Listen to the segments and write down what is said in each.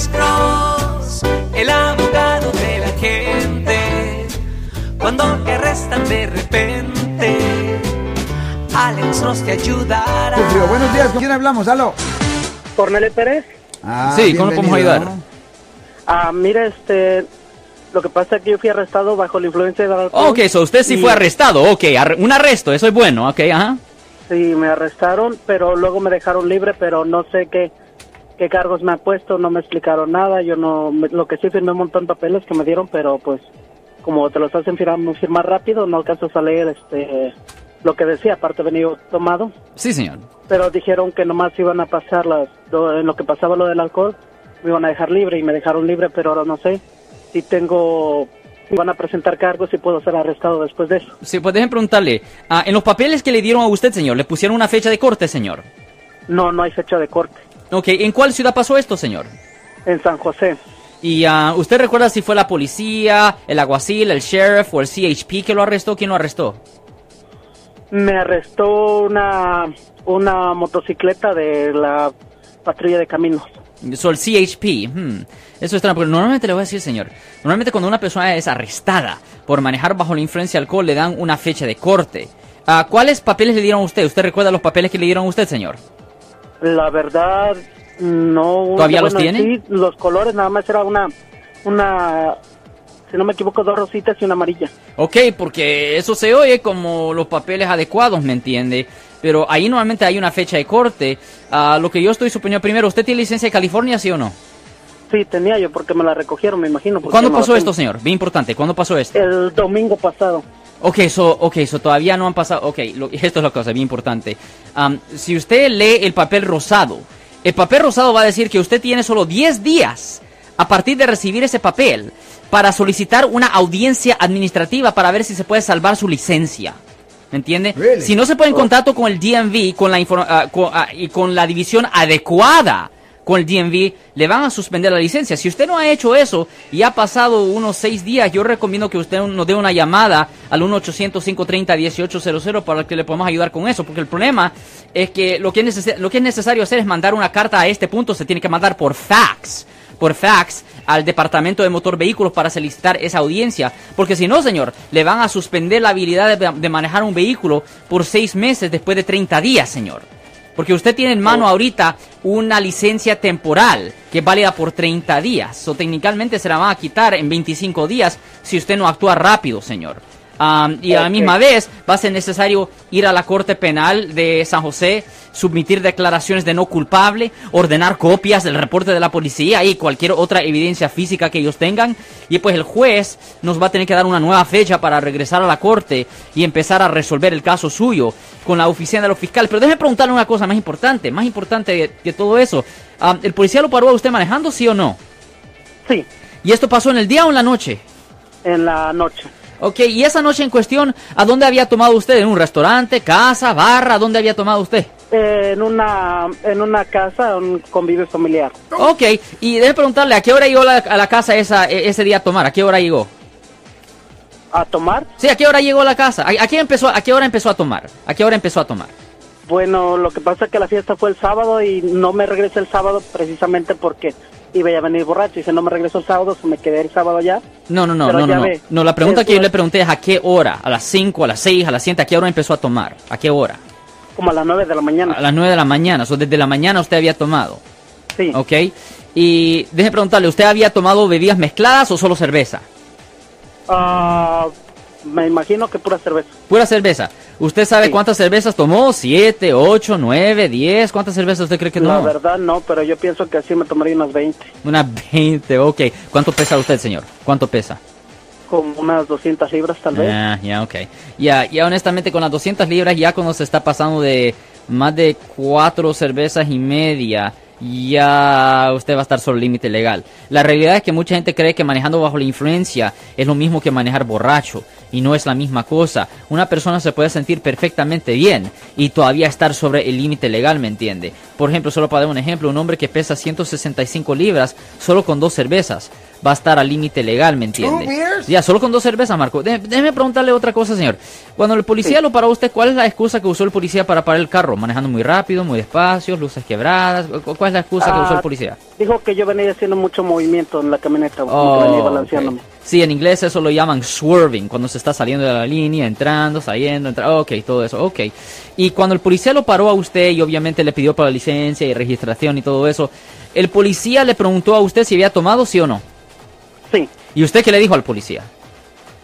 Alex Cross, el abogado de la gente. Cuando te arrestan de repente, Alex Cross te ayudará. Buenos días, ¿con quién hablamos? Aló. Cornelio Pérez. Ah, Sí, ¿cómo podemos ayudar? Ah, mire, este, lo que pasa es que yo fui arrestado bajo la influencia del alcohol. Ok, so usted sí Y- fue arrestado. Ok, arre- un arresto, eso es bueno. Ok, ajá. Sí, me arrestaron, pero luego me dejaron libre, pero no sé qué, qué cargos me han puesto, no me explicaron nada. Yo no, me- lo que sí firmé un montón de papeles que me dieron, pero pues, como te los hacen firmar, firmar rápido, no alcanzas a leer, este, lo que decía, aparte venido tomado. Sí, señor. pero dijeron que nomás iban a pasar las, en lo que pasaba lo del alcohol, me iban a dejar libre y me dejaron libre, pero ahora no sé si tengo, si van a presentar cargos y puedo ser arrestado después de eso. Sí, pues déjenme preguntarle. ah, en los papeles que le dieron a usted, señor, ¿le pusieron una fecha de corte, señor? No, no hay fecha de corte. Ok, ¿en cuál ciudad pasó esto, señor? En San José, Y ah, usted recuerda si fue la policía, el alguacil, el sheriff o el CHP que lo arrestó? ¿Quién lo arrestó? me arrestó una, una motocicleta de la patrulla de caminos. So, el CHP. hmm, Eso es porque normalmente le voy a decir, señor. Normalmente cuando una persona es arrestada por manejar bajo la influencia de alcohol, le dan una fecha de corte. Ah, ¿Cuáles papeles le dieron a usted? ¿Usted recuerda los papeles que le dieron a usted, señor? La verdad, no. ¿Todavía los tiene? Sí, los colores nada más era una, una, si no me equivoco, dos rositas y una amarilla. Ok, porque eso se oye como los papeles adecuados, ¿me entiende? Pero ahí normalmente hay una fecha de corte. Ah, lo que yo estoy suponiendo primero, ¿usted tiene licencia de California, sí o no? Sí, tenía yo porque me la recogieron, me imagino. ¿Cuándo pasó esto, señor? Bien importante, ¿cuándo pasó esto? El domingo pasado. Ok, so, okay, so todavía no han pasado. Ok, lo- esto es la cosa bien importante. Am, si usted lee el papel rosado, el papel rosado va a decir que usted tiene solo 10 días a partir de recibir ese papel para solicitar una audiencia administrativa para ver si se puede salvar su licencia. ¿Me entiende? Really? Si no se pone en contacto con el DMV con la con- ah, y con la división adecuada con el DMV, le van a suspender la licencia. Si usted no ha hecho eso y ha pasado unos seis días, yo recomiendo que usted nos dé una llamada al 1-800-530-1800 para que le podamos ayudar con eso. Porque el problema es que lo que, es necesario hacer es mandar una carta a este punto, se tiene que mandar por fax por fax al Departamento de Motor Vehículos para solicitar esa audiencia. Porque si no, señor, le van a suspender la habilidad de, de manejar un vehículo por seis meses después de 30 días, señor. Porque usted tiene en mano ahorita una licencia temporal que es válida por 30 días. O técnicamente se la van a quitar en 25 días si usted no actúa rápido, señor. Am, y a la misma vez va a ser necesario ir a la Corte Penal de San José, submitir declaraciones de no culpable, ordenar copias del reporte de la policía y cualquier otra evidencia física que ellos tengan. Y pues el juez nos va a tener que dar una nueva fecha para regresar a la corte y empezar a resolver el caso suyo con la oficina de los fiscales. Pero déjeme preguntarle una cosa más importante, más importante de todo eso. Am, ¿El policía lo paró a usted manejando, sí o no? Sí, ¿Y esto pasó en el día o en la noche? en la noche. Ok, y esa noche en cuestión, ¿a dónde había tomado usted? ¿En un restaurante, casa, barra? ¿Dónde había tomado usted? Eh, en una, en una casa, un convivio familiar. Ok, y déjeme preguntarle, ¿a qué hora llegó la- a la casa esa, e- ese día a tomar? ¿A qué hora llegó? ¿A tomar? Sí, ¿a qué hora llegó a la casa? ¿A, a qué, empezó, ¿A qué hora empezó a tomar? ¿A qué hora empezó a tomar? Bueno, lo que pasa es que la fiesta fue el sábado y no me regresé el sábado precisamente porque iba a venir borracho. Y si no me regreso el sábado, me quedé el sábado ya. No, no, no, no, no, no. la pregunta que yo le pregunté es ¿a qué hora? ¿A las 5, a las 6, a las 7? ¿A qué hora empezó a tomar? ¿A qué hora? Como a las 9 de la mañana. A las 9 de la mañana, o sea, desde la mañana usted había tomado. Sí. Ok, y déjeme preguntarle, ¿usted había tomado bebidas mezcladas o solo cerveza? Ah, me imagino que pura cerveza. Pura cerveza. ¿Usted sabe Sí. cuántas cervezas tomó? ¿Siete, ocho, nueve, diez? ¿Cuántas cervezas usted cree que La tomó? verdad no, pero yo pienso que así me tomaría unas 20. Unas 20, ok. ¿Cuánto pesa usted, señor? ¿Cuánto pesa? Como unas 200 libras tal vez. Ya, ya, ok. Ya, ya honestamente con las 200 libras, ya cuando se está pasando de más de cuatro cervezas y media, ya usted va a estar sobre el límite legal. La realidad es que mucha gente cree que manejando bajo la influencia es lo mismo que manejar borracho. Y no es la misma cosa. Una persona se puede sentir perfectamente bien y todavía estar sobre el límite legal, ¿me entiende? Por ejemplo, solo para dar un ejemplo, un hombre que pesa 165 libras solo con dos cervezas va a estar al límite legal, ¿me entiende? Ya, solo con dos cervezas, Marco. Dé- Déjeme preguntarle otra cosa, señor. Cuando el policía lo paró usted, ¿cuál es la excusa que usó el policía para parar el carro? ¿Manejando muy rápido, muy despacio, luces quebradas? ¿Cu- ¿Cuál es la excusa que usó el Ah, policía? Dijo que yo venía haciendo mucho movimiento en la camioneta, que Oh, venía balanceándome. Sí, en inglés eso lo llaman swerving, cuando se está saliendo de la línea, entrando, saliendo, entrando, ok, todo eso, ok. Y cuando el policía lo paró a usted y obviamente le pidió para la licencia y registración y todo eso, ¿el policía le preguntó a usted si había tomado sí o no? Sí, ¿Y usted qué le dijo al policía?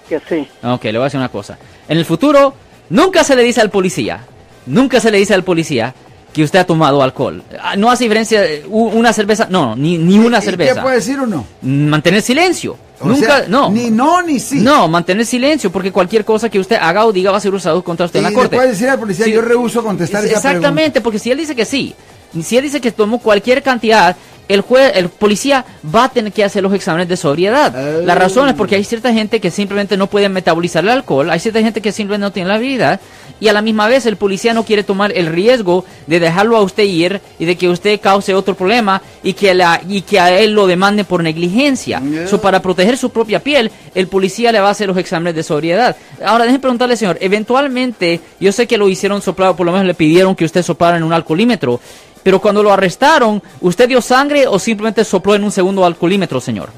que sí. Ok, le voy a decir una cosa. En el futuro, nunca se le dice al policía, nunca se le dice al policía que usted ha tomado alcohol. Ah, No hace diferencia eh, una cerveza, no, ni, ni una ¿Y cerveza. ¿Qué puede decir uno? Mantener silencio. O nunca, sea, no. Ni no ni sí. No, mantener silencio, porque cualquier cosa que usted haga o diga va a ser usado contra usted Y en la corte. puede decir al policía, Sí. yo rehuso contestar esa Exactamente, porque si él dice que sí, si él dice que tomó cualquier cantidad, el juez, el policía va a tener que hacer los exámenes de sobriedad. La Oh. razón es porque hay cierta gente que simplemente no puede metabolizar el alcohol, hay cierta gente que simplemente no tiene la habilidad, y a la misma vez el policía no quiere tomar el riesgo de dejarlo a usted ir y de que usted cause otro problema y que, la, y que a él lo demande por negligencia. Yeah. So, para proteger su propia piel, el policía le va a hacer los exámenes de sobriedad. Ahora, déjeme preguntarle, señor, eventualmente, yo sé que lo hicieron soplar, por lo menos le pidieron que usted soplara en un alcoholímetro, pero cuando lo arrestaron, ¿usted dio sangre o simplemente sopló en un segundo alcoholímetro, señor?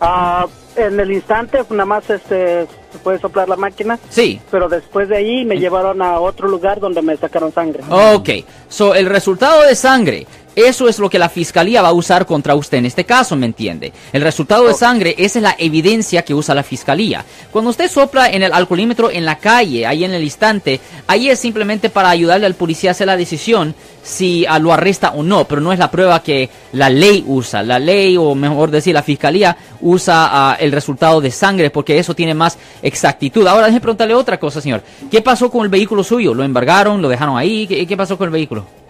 Ah, en el instante, nada más este, se puede soplar la máquina, Sí. pero después de ahí me llevaron a otro lugar donde me sacaron sangre. Ok, so el resultado de sangre, eso es lo que la fiscalía va a usar contra usted en este caso, ¿me entiende? El resultado de sangre, esa es la evidencia que usa la fiscalía. Cuando usted sopla en el alcoholímetro en la calle, ahí en el instante, ahí es simplemente para ayudarle al policía a hacer la decisión si ah, lo arresta o no, pero no es la prueba que la ley usa. La ley, o mejor decir, la fiscalía usa ah, el resultado de sangre porque eso tiene más exactitud. Ahora, déjeme preguntarle otra cosa, señor. ¿Qué pasó con el vehículo suyo? ¿Lo embargaron? ¿Lo dejaron ahí? ¿Qué, qué pasó con el vehículo?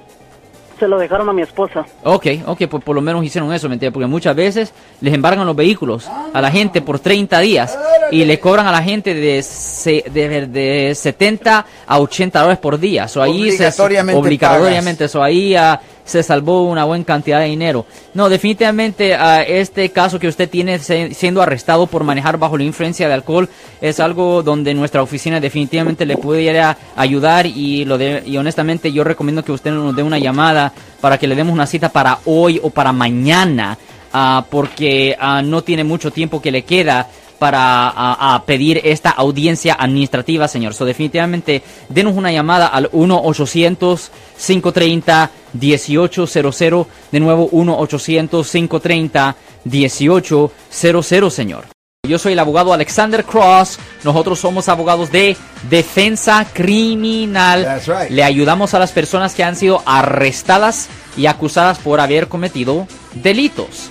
Se lo dejaron a mi esposa. Ok, ok, pues por lo menos hicieron eso, ¿me entiendes? Porque muchas veces les embargan los vehículos a la gente por 30 días y le cobran a la gente de, se- de, de 70 a 80 dólares por día. So, ahí se- Obligatoriamente obligatoriamente, so, ahí ah, se salvó una buena cantidad de dinero. No, definitivamente ah, este caso que usted tiene siendo arrestado por manejar bajo la influencia de alcohol es algo donde nuestra oficina definitivamente le pudiera ayudar y lo de, y honestamente yo recomiendo que usted nos dé una llamada para que le demos una cita para hoy o para mañana ah, porque ah, no tiene mucho tiempo que le queda para pedir esta audiencia administrativa, señor. So, definitivamente, denos una llamada al 1-800-530-1800. De nuevo, 1-800-530-1800, señor. Yo soy el abogado Alexander Cross. Nosotros somos abogados de defensa criminal. Right. Le ayudamos a las personas que han sido arrestadas y acusadas por haber cometido delitos.